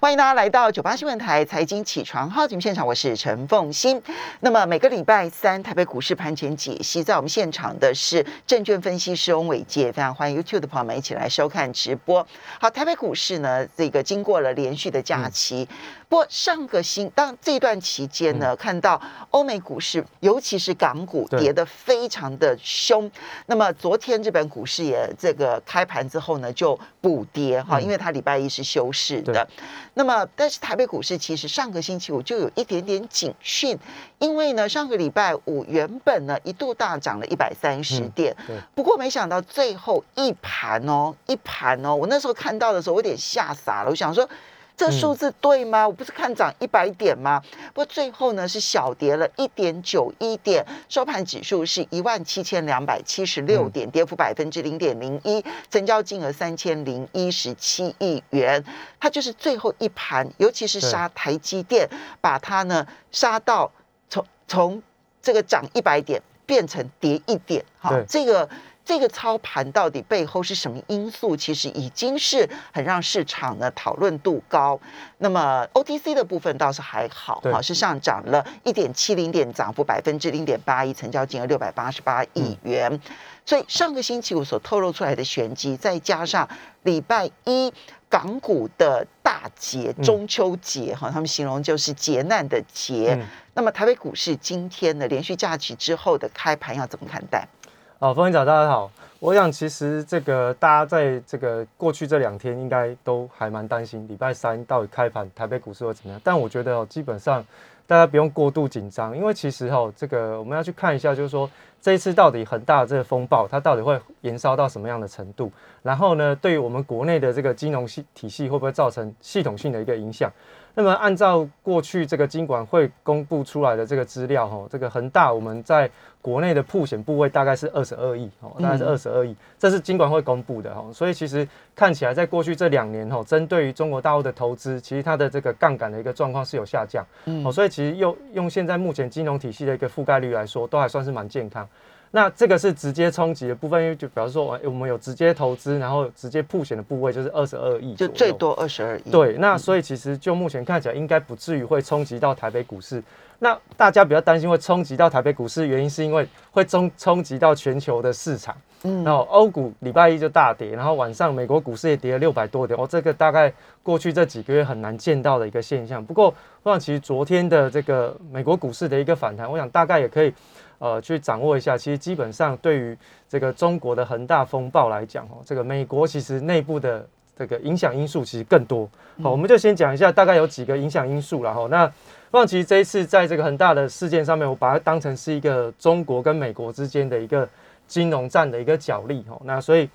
欢迎大家来到九八新闻台财经起床号节目现场，我是陈凤欣。那么每个礼拜三台北股市盘前解析，在我们现场的是证券分析师翁伟杰，非常欢迎 YouTube 的朋友们一起来收看直播。好，台北股市呢，这个经过了连续的假期，不过上个星当这段期间呢，看到欧美股市，尤其是港股跌得非常的凶。那么昨天日本股市也这个开盘之后呢，就补跌哈，因为它礼拜一是休市的。那么，但是台北股市其实上个星期五就有一点点警讯，因为呢，上个礼拜五原本呢一度大涨了一百三十点，不过没想到最后一盘哦，一盘哦，我那时候看到的时候，我有点吓傻了，我想说。这数字对吗？我不是看涨一百点吗？不过最后呢是小跌了一点九一点，收盘指数是一万七千两百七十六点，跌幅百分之零点零一，成交金额三千零一十七亿元。它就是最后一盘，尤其是杀台积电，把它呢杀到从从这个涨一百点变成跌一点，哈，这个。这个操盘到底背后是什么因素？其实已经是很让市场呢讨论度高。那么 OTC 的部分倒是还好，哈，是上涨了一点七零点，涨幅百分之零点八一，成交金额六百八十八亿元。所以上个星期五所透露出来的玄机，再加上礼拜一港股的大节中秋节，哈，他们形容就是劫难的劫。那么台北股市今天呢连续假期之后的开盘要怎么看待？好，风云早，大家好。我想其实这个大家在这个过去这两天应该都还蛮担心，礼拜三到底开盘台北股市会怎么样？但我觉得，基本上大家不用过度紧张，因为其实哈，这个我们要去看一下，就是说这一次到底很大的这个风暴，它到底会延烧到什么样的程度？然后呢，对于我们国内的这个金融系体系会不会造成系统性的一个影响？那么按照过去这个金管会公布出来的这个资料，哈，这个恒大我们在国内的铺险部位大概是二十二亿，哦，大概是二十二亿，这是金管会公布的，哈，所以其实看起来在过去这两年，哈，针对于中国大陆的投资，其实它的这个杠杆的一个状况是有下降，哦，所以其实用用现在目前金融体系的一个覆盖率来说，都还算是蛮健康。那这个是直接冲击的部分，因为就比方说，我我们有直接投资，然后直接铺险的部位就是二十二亿，就最多二十二亿。对，那所以其实就目前看起来，应该不至于会冲击到台北股市。那大家比较担心会冲击到台北股市，原因是因为会冲冲击到全球的市场。嗯，然后欧股礼拜一就大跌，然后晚上美国股市也跌了六百多点。哦，这个大概过去这几个月很难见到的一个现象。不过，我想其实昨天的这个美国股市的一个反弹，我想大概也可以。呃，去掌握一下，其实基本上对于这个中国的恒大风暴来讲，哦，这个美国其实内部的这个影响因素其实更多。好，我们就先讲一下，大概有几个影响因素了哈那，望其实这一次在这个恒大的事件上面，我把它当成是一个中国跟美国之间的一个金融战的一个角力。哈，那所以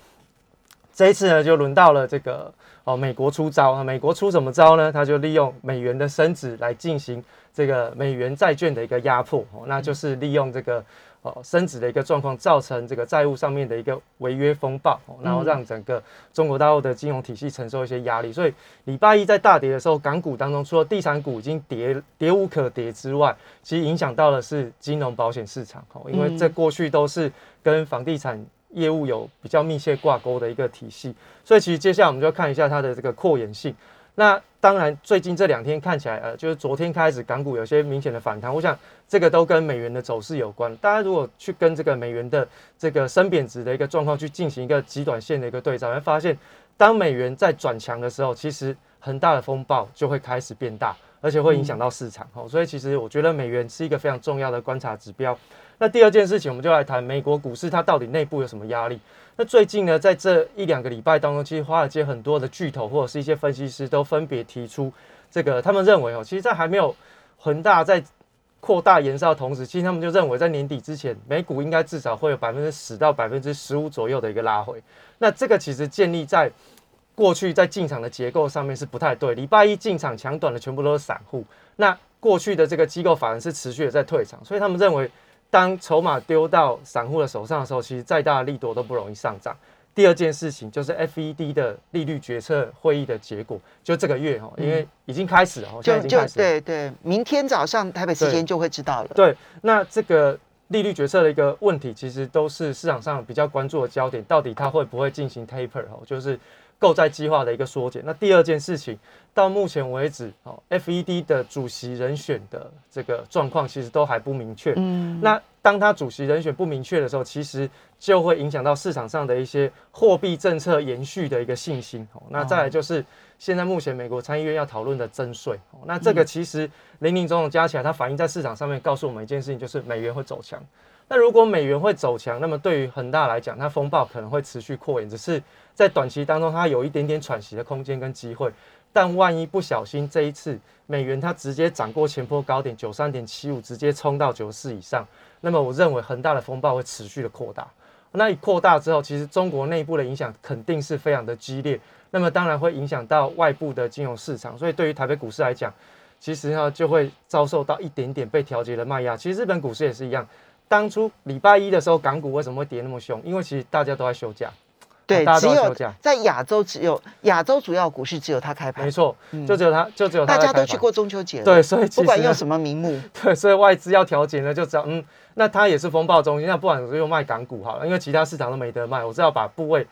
这一次呢，就轮到了这个哦，美国出招啊。美国出什么招呢？他就利用美元的升值来进行。这个美元债券的一个压迫，哦，那就是利用这个哦升值的一个状况，造成这个债务上面的一个违约风暴，然后让整个中国大陆的金融体系承受一些压力。所以礼拜一在大跌的时候，港股当中除了地产股已经跌跌无可跌之外，其实影响到的是金融保险市场，哦，因为这过去都是跟房地产业务有比较密切挂钩的一个体系，所以其实接下来我们就要看一下它的这个扩延性。那当然，最近这两天看起来，呃，就是昨天开始港股有些明显的反弹，我想这个都跟美元的走势有关。大家如果去跟这个美元的这个升贬值的一个状况去进行一个极短线的一个对照，会发现，当美元在转强的时候，其实很大的风暴就会开始变大，而且会影响到市场。哦，所以其实我觉得美元是一个非常重要的观察指标。那第二件事情，我们就来谈美国股市，它到底内部有什么压力？那最近呢，在这一两个礼拜当中，其实华尔街很多的巨头或者是一些分析师都分别提出，这个他们认为哦，其实，在还没有恒大在扩大延烧的同时，其实他们就认为在年底之前，美股应该至少会有百分之十到百分之十五左右的一个拉回。那这个其实建立在过去在进场的结构上面是不太对。礼拜一进场抢短的全部都是散户，那过去的这个机构反而是持续的在退场，所以他们认为。当筹码丢到散户的手上的时候，其实再大的利多都不容易上涨。第二件事情就是 FED 的利率决策会议的结果，就这个月哈，因为已经开始了，就就对对，明天早上台北时间就会知道了。对，那这个利率决策的一个问题，其实都是市场上比较关注的焦点，到底它会不会进行 taper 哦，就是购债计划的一个缩减。那第二件事情，到目前为止，哦，FED 的主席人选的这个状况其实都还不明确。嗯，那当他主席人选不明确的时候，其实就会影响到市场上的一些货币政策延续的一个信心。哦，那再来就是现在目前美国参议院要讨论的增税。哦，那这个其实零零总总加起来，它反映在市场上面，告诉我们一件事情，就是美元会走强。那如果美元会走强，那么对于恒大来讲，它风暴可能会持续扩延，只是在短期当中它有一点点喘息的空间跟机会。但万一不小心这一次美元它直接涨过前波高点九三点七五，直接冲到九四以上，那么我认为恒大的风暴会持续的扩大。那一扩大之后，其实中国内部的影响肯定是非常的激烈，那么当然会影响到外部的金融市场。所以对于台北股市来讲，其实呢就会遭受到一点点被调节的卖压。其实日本股市也是一样。当初礼拜一的时候，港股为什么会跌那么凶？因为其实大家都在休假，对，只有在亚洲，只有亚洲主要股市只有它开盘，没错，就只有它，就只有大家都去过中秋节，对，所以不管用什么名目，对，所以外资要调节呢，就知道，嗯，那它也是风暴中心，那不管是用卖港股好了，因为其他市场都没得卖，我只要把部位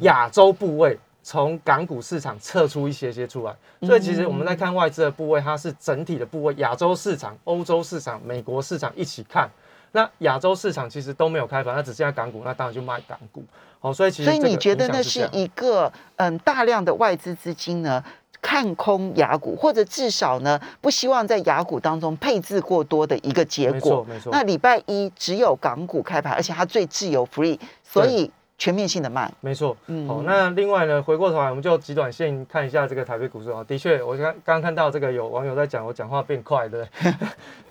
亚洲部位从港股市场撤出一些些出来，所以其实我们在看外资的部位，它是整体的部位，亚洲市场、欧洲市场、美国市场一起看。那亚洲市场其实都没有开盘，那只剩下港股，那当然就卖港股。好，所以其实所以你觉得那是一个嗯大量的外资资金呢看空雅股，或者至少呢不希望在雅股当中配置过多的一个结果。没错，没错。那礼拜一只有港股开盘，而且它最自由 free，所以。全面性的卖，没错。嗯，好，那另外呢，回过头来，我们就极短线看一下这个台北股市啊。的确，我刚刚刚看到这个有网友在讲，我讲话变快，对不对？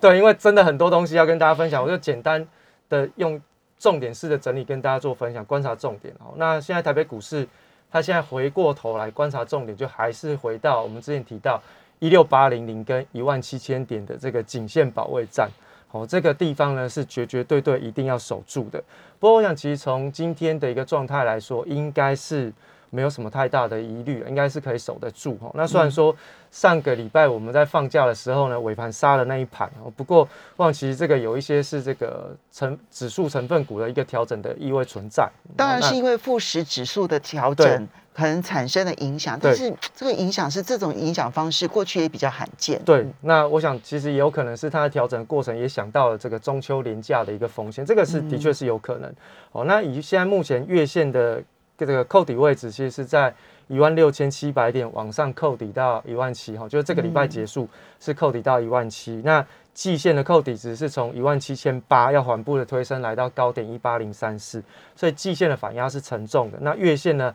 对，因为真的很多东西要跟大家分享，我就简单的用重点式的整理跟大家做分享，观察重点。好，那现在台北股市，它现在回过头来观察重点，就还是回到我们之前提到一六八零零跟一万七千点的这个颈线保卫战。好，这个地方呢是绝绝对对一定要守住的。不过我想，其实从今天的一个状态来说，应该是没有什么太大的疑虑，应该是可以守得住哈。那虽然说上个礼拜我们在放假的时候呢，尾盘杀了那一盘，不过我想其实这个有一些是这个成指数成分股的一个调整的意味存在。当然是因为富时指数的调整可能产生的影响，但是这个影响是这种影响方式过去也比较罕见。对，那我想其实也有可能是它的调整过程也想到了这个中秋连假的一个风险，这个是的确是有可能。哦，那以现在目前月线的这个扣底位置，其实是在一万六千七百点往上扣底到一万七，哈，就是这个礼拜结束是扣底到一万七。那季线的扣底值是从一万七千八要缓步的推升来到高点一八零三四，所以季线的反压是沉重的。那月线呢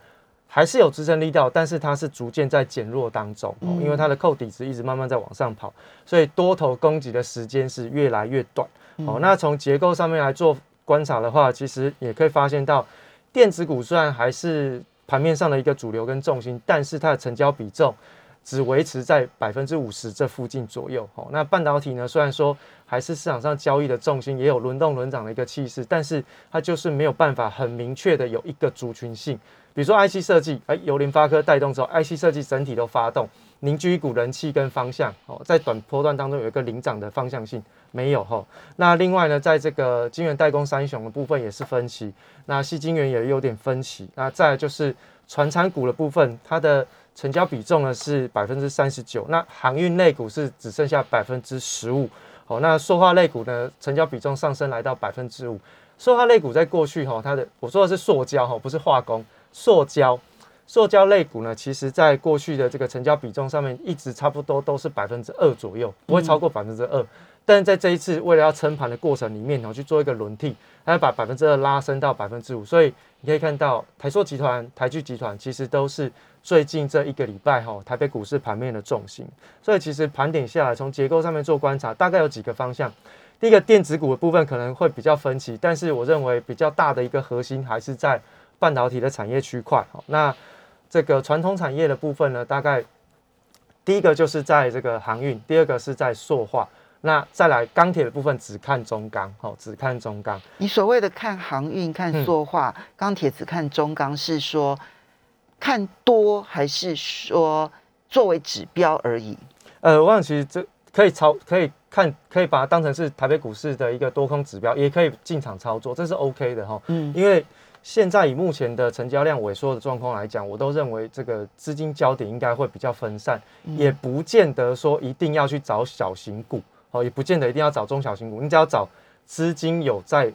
还是有支撑力道，但是它是逐渐在减弱当中，因为它的扣底值一直慢慢在往上跑，所以多头攻击的时间是越来越短。哦，那从结构上面来做。观察的话，其实也可以发现到，电子股虽然还是盘面上的一个主流跟重心，但是它的成交比重只维持在百分之五十这附近左右。哦，那半导体呢，虽然说还是市场上交易的重心，也有轮动轮涨的一个气势，但是它就是没有办法很明确的有一个族群性。比如说 IC 设计，哎，由联发科带动之后，IC 设计整体都发动。凝聚一股人气跟方向哦，在短波段当中有一个领涨的方向性没有哈。那另外呢，在这个晶圆代工三雄的部分也是分歧，那细晶圆也有点分歧。那再就是船产股的部分，它的成交比重呢是百分之三十九，那航运类股是只剩下百分之十五。好，那塑化类股呢，成交比重上升来到百分之五。塑化类股在过去哈，它的我说的是塑胶哈，不是化工，塑胶。塑胶类股呢，其实在过去的这个成交比重上面，一直差不多都是百分之二左右，不会超过百分之二。但是在这一次为了要撑盘的过程里面，然后去做一个轮替，它要把百分之二拉升到百分之五。所以你可以看到台塑集团、台聚集团其实都是最近这一个礼拜哈，台北股市盘面的重心。所以其实盘点下来，从结构上面做观察，大概有几个方向。第一个电子股的部分可能会比较分歧，但是我认为比较大的一个核心还是在半导体的产业区块。好，那这个传统产业的部分呢，大概第一个就是在这个航运，第二个是在塑化，那再来钢铁的部分只看中钢，哦，只看中钢。你所谓的看航运、看塑化、钢铁只看中钢，是说看多还是说作为指标而已？呃，我想其实这可以操，可以看，可以把它当成是台北股市的一个多空指标，也可以进场操作，这是 OK 的哈。嗯，因为。现在以目前的成交量萎缩的状况来讲，我都认为这个资金焦点应该会比较分散，也不见得说一定要去找小型股，哦，也不见得一定要找中小型股，你只要找资金有在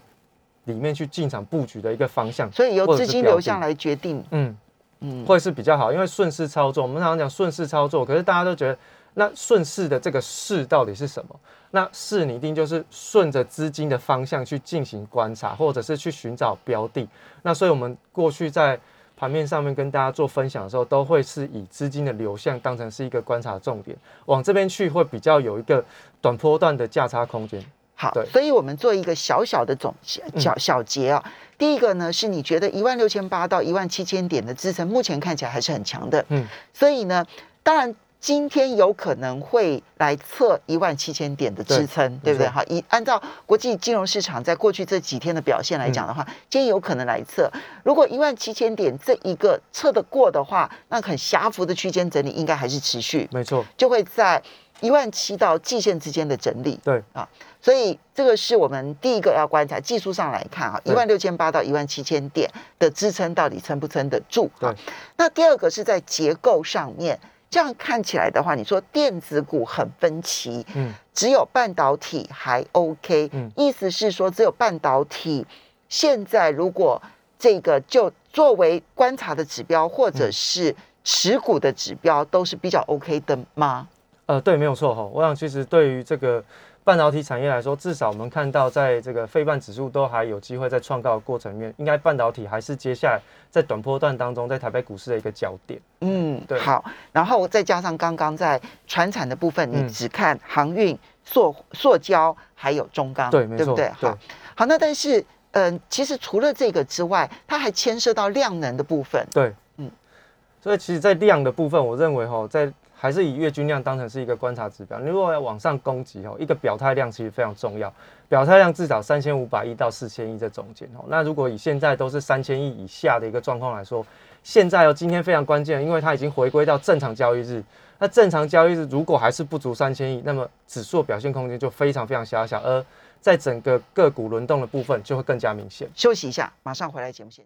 里面去进场布局的一个方向，所以由资金流向来决定，嗯嗯，会是比较好，因为顺势操作，我们常常讲顺势操作，可是大家都觉得。那顺势的这个势到底是什么？那势你一定就是顺着资金的方向去进行观察，或者是去寻找标的。那所以我们过去在盘面上面跟大家做分享的时候，都会是以资金的流向当成是一个观察重点，往这边去会比较有一个短波段的价差空间。好，所以我们做一个小小的总小小结啊。第一个呢，是你觉得一万六千八到一万七千点的支撑，目前看起来还是很强的。嗯，所以呢，当然。今天有可能会来测一万七千点的支撑，对不对？哈，以按照国际金融市场在过去这几天的表现来讲的话，今天有可能来测。如果一万七千点这一个测得过的话，那很狭幅的区间整理应该还是持续，没错，就会在一万七到季线之间的整理。对啊，所以这个是我们第一个要观察，技术上来看啊，一万六千八到一万七千点的支撑到底撑不撑得住？对。那第二个是在结构上面。这样看起来的话，你说电子股很分歧，嗯，只有半导体还 OK，嗯，意思是说只有半导体现在如果这个就作为观察的指标或者是持股的指标都是比较 OK 的吗？呃，对，没有错哈。我想其实对于这个。半导体产业来说，至少我们看到，在这个非半指数都还有机会在创高的过程里面，应该半导体还是接下来在短波段当中，在台北股市的一个焦点。嗯，对。好，然后再加上刚刚在船产的部分，你只看航运、塑塑胶还有中钢，对，对不对？好，好，那但是，嗯，其实除了这个之外，它还牵涉到量能的部分。对，嗯，所以其实，在量的部分，我认为哈，在还是以月均量当成是一个观察指标。你如果要往上攻击哦，一个表态量其实非常重要。表态量至少三千五百亿到四千亿这中间哦。那如果以现在都是三千亿以下的一个状况来说，现在哦今天非常关键，因为它已经回归到正常交易日。那正常交易日如果还是不足三千亿，那么指数表现空间就非常非常狭小，而在整个个股轮动的部分就会更加明显。休息一下，马上回来节目现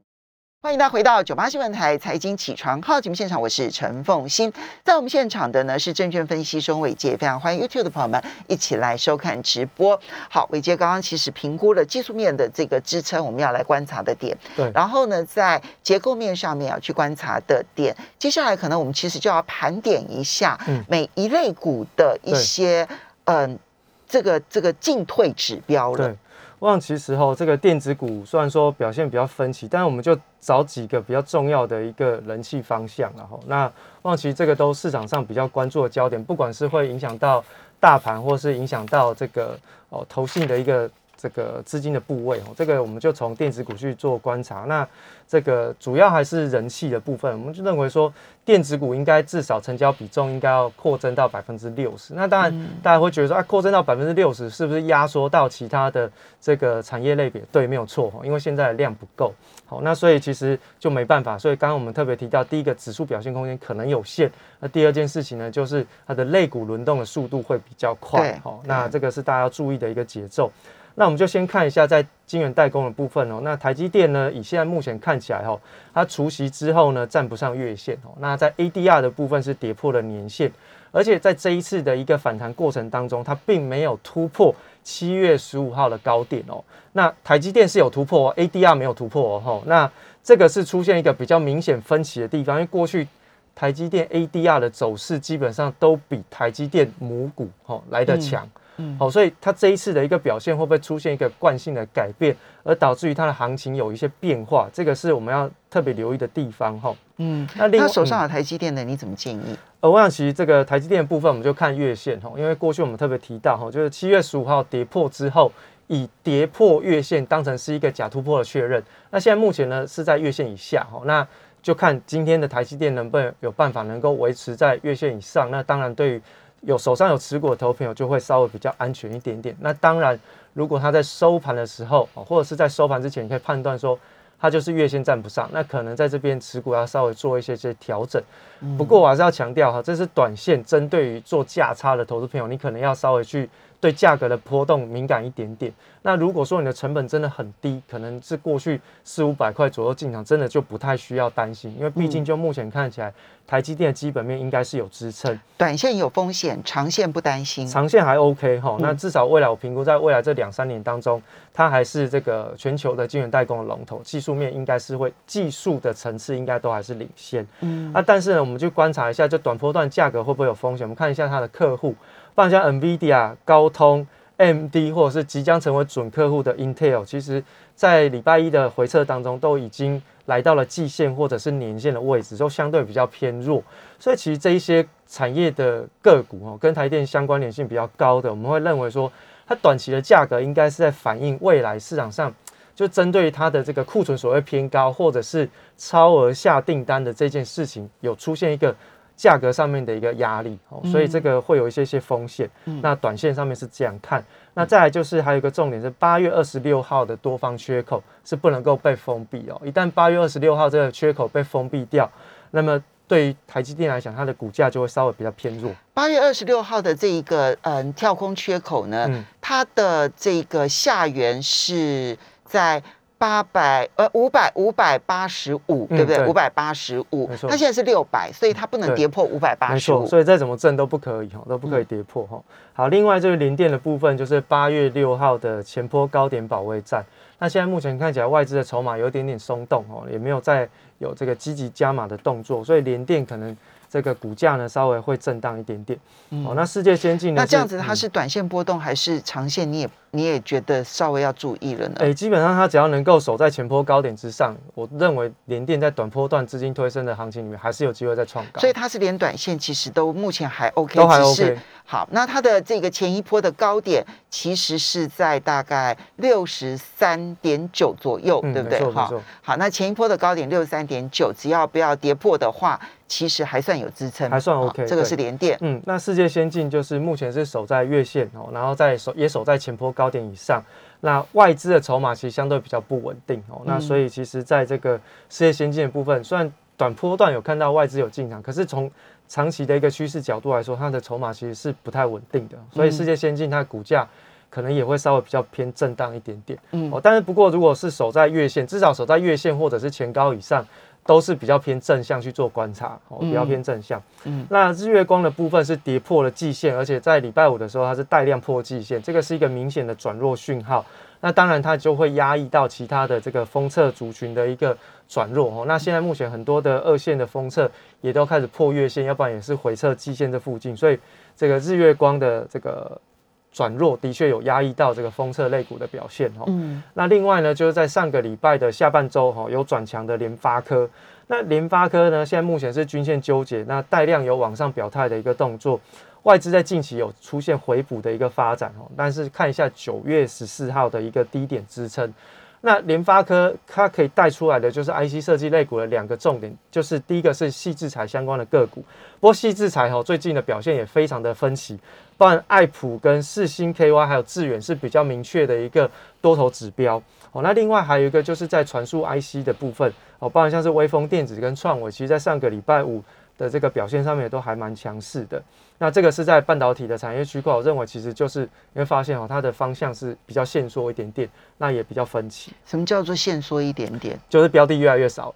欢迎大家回到九八新闻台财经起床号节目现场，我是陈凤欣。在我们现场的呢是证券分析师伟杰，非常欢迎 YouTube 的朋友们一起来收看直播。好，伟杰刚刚其实评估了技术面的这个支撑，我们要来观察的点。对，然后呢，在结构面上面要去观察的点，接下来可能我们其实就要盘点一下每一类股的一些嗯这个这个进退指标了。我想其实哈，这个电子股虽然说表现比较分歧，但是我们就找几个比较重要的一个人气方向然后那望其这个都市场上比较关注的焦点，不管是会影响到大盘，或是影响到这个哦投信的一个。这个资金的部位哦，这个我们就从电子股去做观察。那这个主要还是人气的部分，我们就认为说电子股应该至少成交比重应该要扩增到百分之六十。那当然，大家会觉得说啊，扩增到百分之六十是不是压缩到其他的这个产业类别？对，没有错因为现在的量不够。好，那所以其实就没办法。所以刚刚我们特别提到，第一个指数表现空间可能有限。那第二件事情呢，就是它的类股轮动的速度会比较快。好，那这个是大家要注意的一个节奏。那我们就先看一下在晶圆代工的部分哦。那台积电呢，以现在目前看起来哈，它除夕之后呢，站不上月线哦。那在 ADR 的部分是跌破了年线，而且在这一次的一个反弹过程当中，它并没有突破七月十五号的高点哦。那台积电是有突破，ADR 没有突破哦。那这个是出现一个比较明显分歧的地方，因为过去台积电 ADR 的走势基本上都比台积电母股哦来得强。好，所以它这一次的一个表现会不会出现一个惯性的改变，而导致于它的行情有一些变化？这个是我们要特别留意的地方哈。嗯，那他手上有台积电的，你怎么建议？呃，我想其实这个台积电的部分，我们就看月线哈，因为过去我们特别提到哈，就是七月十五号跌破之后，以跌破月线当成是一个假突破的确认。那现在目前呢是在月线以下哈，那就看今天的台积电能不能有办法能够维持在月线以上。那当然对于有手上有持股的投朋友就会稍微比较安全一点点。那当然，如果他在收盘的时候，或者是在收盘之前，你可以判断说他就是月线站不上，那可能在这边持股要稍微做一些些调整。不过我还是要强调哈，这是短线针对于做价差的投资朋友，你可能要稍微去。对价格的波动敏感一点点。那如果说你的成本真的很低，可能是过去四五百块左右进场，真的就不太需要担心，因为毕竟就目前看起来，台积电的基本面应该是有支撑。短线有风险，长线不担心。长线还 OK 哈。那至少未来我评估，在未来这两三年当中，它还是这个全球的晶圆代工的龙头，技术面应该是会技术的层次应该都还是领先。嗯。啊，但是呢，我们就观察一下，就短波段价格会不会有风险？我们看一下它的客户。放下 NVIDIA、高通、MD，或者是即将成为准客户的 Intel，其实，在礼拜一的回撤当中，都已经来到了季线或者是年线的位置，都相对比较偏弱。所以，其实这一些产业的个股哦，跟台电相关联性比较高的，我们会认为说，它短期的价格应该是在反映未来市场上，就针对它的这个库存所谓偏高，或者是超额下订单的这件事情，有出现一个。价格上面的一个压力哦，所以这个会有一些些风险。那短线上面是这样看。那再来就是还有一个重点是八月二十六号的多方缺口是不能够被封闭哦。一旦八月二十六号这个缺口被封闭掉，那么对于台积电来讲，它的股价就会稍微比较偏弱。八月二十六号的这一个嗯跳空缺口呢，它的这个下缘是在。八百呃五百五百八十五，对不对？五百八十五，它现在是六百，所以它不能跌破五百八十五，所以再怎么震都不可以哈，都不可以跌破哈。好，另外就是零电的部分，就是八月六号的前坡高点保卫战。那现在目前看起来外资的筹码有一点点松动哦，也没有再有这个积极加码的动作，所以联电可能。这个股价呢稍微会震荡一点点，哦，那世界先进呢？那这样子它是短线波动还是长线？你也你也觉得稍微要注意了呢？哎，基本上它只要能够守在前坡高点之上，我认为联电在短波段资金推升的行情里面还是有机会再创高。所以它是连短线其实都目前还 OK，都还 OK。好，那它的这个前一波的高点其实是在大概六十三点九左右，对不对？哈，好，那前一波的高点六十三点九，只要不要跌破的话，其实还算有支撑，还算 OK。这个是连电，嗯，那世界先进就是目前是守在月线哦，然后在守也守在前坡高点以上。那外资的筹码其实相对比较不稳定哦，那所以其实在这个世界先进的部分，虽然短波段有看到外资有进场，可是从长期的一个趋势角度来说，它的筹码其实是不太稳定的，所以世界先进它的股价可能也会稍微比较偏震荡一点点。嗯，哦，但是不过如果是守在月线，至少守在月线或者是前高以上，都是比较偏正向去做观察，哦，比较偏正向。嗯，那日月光的部分是跌破了季线，而且在礼拜五的时候它是带量破季线，这个是一个明显的转弱讯号。那当然，它就会压抑到其他的这个封测族群的一个转弱哦。那现在目前很多的二线的封测也都开始破月线，要不然也是回测季线这附近，所以这个日月光的这个转弱的确有压抑到这个封测类股的表现哦。嗯。那另外呢，就是在上个礼拜的下半周哈，有转强的联发科。那联发科呢，现在目前是均线纠结，那带量有往上表态的一个动作。外资在近期有出现回补的一个发展哦，但是看一下九月十四号的一个低点支撑，那联发科它可以带出来的就是 IC 设计类股的两个重点，就是第一个是细制材相关的个股，不过细制材哦最近的表现也非常的分歧，不然爱普跟四星 KY 还有致远是比较明确的一个多头指标哦，那另外还有一个就是在传输 IC 的部分哦，包含像是微风电子跟创伟，其实在上个礼拜五的这个表现上面也都还蛮强势的。那这个是在半导体的产业区块，我认为其实就是你会发现哦，它的方向是比较限缩一点点，那也比较分歧。什么叫做限缩一点点？就是标的越来越少了，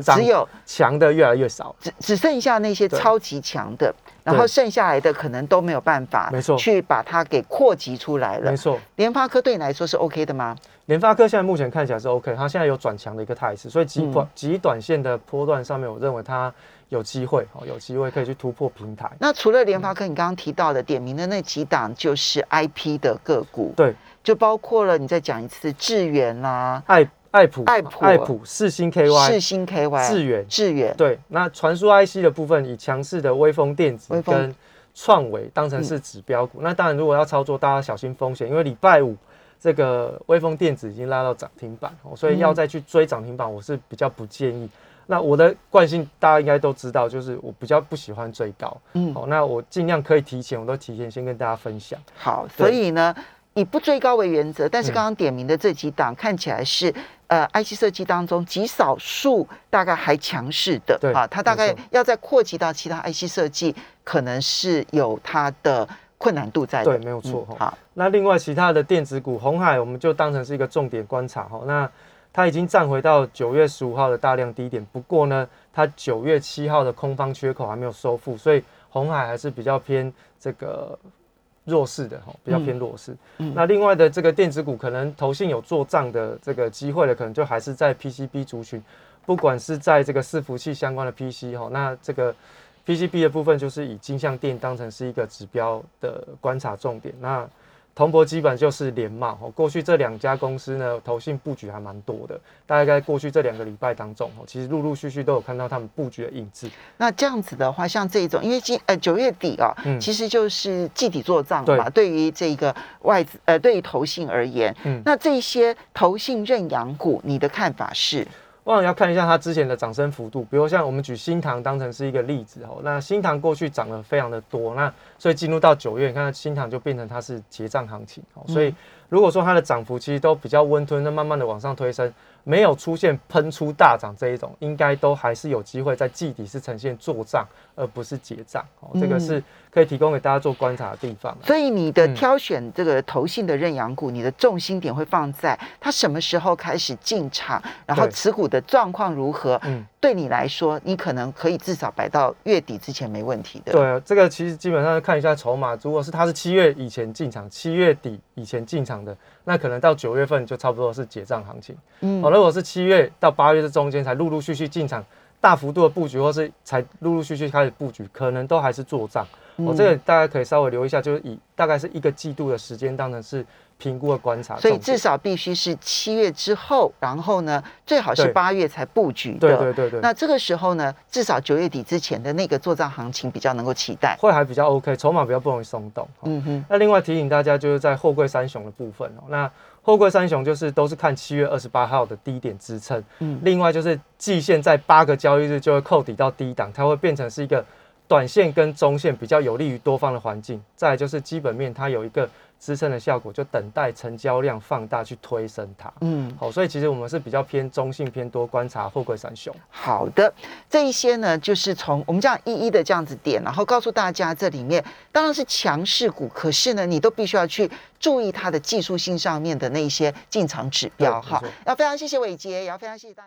只有强的越来越少，只只剩下那些超级强的，然后剩下来的可能都没有办法，没错，去把它给扩集出来了。没错，联发科对你来说是 OK 的吗？联发科现在目前看起来是 OK，它现在有转强的一个态势，所以极短极短线的波段上面，我认为它。有机会哦，有机会可以去突破平台。那除了联发科，你刚刚提到的点名的那几档，就是 I P 的个股，对，就包括了你再讲一次智源啦，爱爱普、爱普、爱普、四星 K Y、四星 K Y、致远、致远。对，那传输 I C 的部分，以强势的微风电子跟创维当成是指标股。那当然，如果要操作，大家小心风险，因为礼拜五这个微风电子已经拉到涨停板，所以要再去追涨停板，我是比较不建议。那我的惯性大家应该都知道，就是我比较不喜欢追高，嗯，好，那我尽量可以提前，我都提前先跟大家分享。好，所以呢，以不追高为原则，但是刚刚点名的这几档看起来是呃，IC 设计当中极少数大概还强势的啊，它大概要再扩及到其他 IC 设计，可能是有它的困难度在的。对，没有错哈。嗯好，那另外其他的电子股，红海我们就当成是一个重点观察哈。那它已经站回到九月十五号的大量低点，不过呢，它九月七号的空方缺口还没有收复，所以红海还是比较偏这个弱势的哈，比较偏弱势。嗯那另外的这个电子股，可能投信有做账的这个机会的，可能就还是在 PCB 族群，不管是在这个伺服器相关的 PC 哈，那这个 PCB 的部分就是以金像电当成是一个指标的观察重点。那铜箔基本就是联茂哦，过去这两家公司呢，投信布局还蛮多的，大概在过去这两个礼拜当中哦，其实陆陆续续都有看到他们布局的影子。那这样子的话，像这一种，因为今呃九月底啊，嗯其实就是季底做账嘛。对于这个外资呃，对于投信而言，嗯那这些投信认养股，你的看法是？我想要看一下它之前的涨升幅度，比如像我们举新塘当成是一个例子哦，那新塘过去涨了非常的多，那所以进入到九月，你看新塘就变成它是结账行情哦，所以如果说它的涨幅其实都比较温吞，那慢慢的往上推升，没有出现喷出大涨这一种，应该都还是有机会在季底是呈现做账，而不是结账哦，这个是可以提供给大家做观察的地方啊。所以你的嗯挑选这个投信的认养股，你的重心点会放在它什么时候开始进场，然后持股的状况如何？嗯，对你来说，你可能可以至少摆到月底之前没问题的。对，啊，这个其实基本上看一下筹码，如果是它是七月以前进场，七月底以前进场的，那可能到九月份就差不多是结账行情。嗯哦，如果是七月到八月这中间才陆陆续续进场，大幅度的布局，或是才陆陆续续开始布局，可能都还是做账。哦，这个大家可以稍微留意一下，就是以大概是一个季度的时间当成是评估和观察。所以至少必须是七月之后，然后呢，最好是八月才布局的。对对对对，那这个时候呢，至少九月底之前的那个做账行情比较能够期待。会还比较 OK，筹码比较不容易松动。哦嗯哼，那另外提醒大家，就是在货柜三雄的部分哦，那货柜三雄就是都是看七月二十八号的低点支撑，嗯另外就是季线在八个交易日就会扣底到低档，它会变成是一个短线跟中线比较有利于多方的环境。再来就是基本面它有一个支撑的效果，就等待成交量放大去推升它。嗯，好，所以其实我们是比较偏中性偏多观察货柜三雄。好的，这一些呢，就是从我们这样一一的这样子点，然后告诉大家这里面当然是强势股，可是呢，你都必须要去注意它的技术性上面的那一些进场指标哈。要非常谢谢伟杰，也要非常谢谢大家。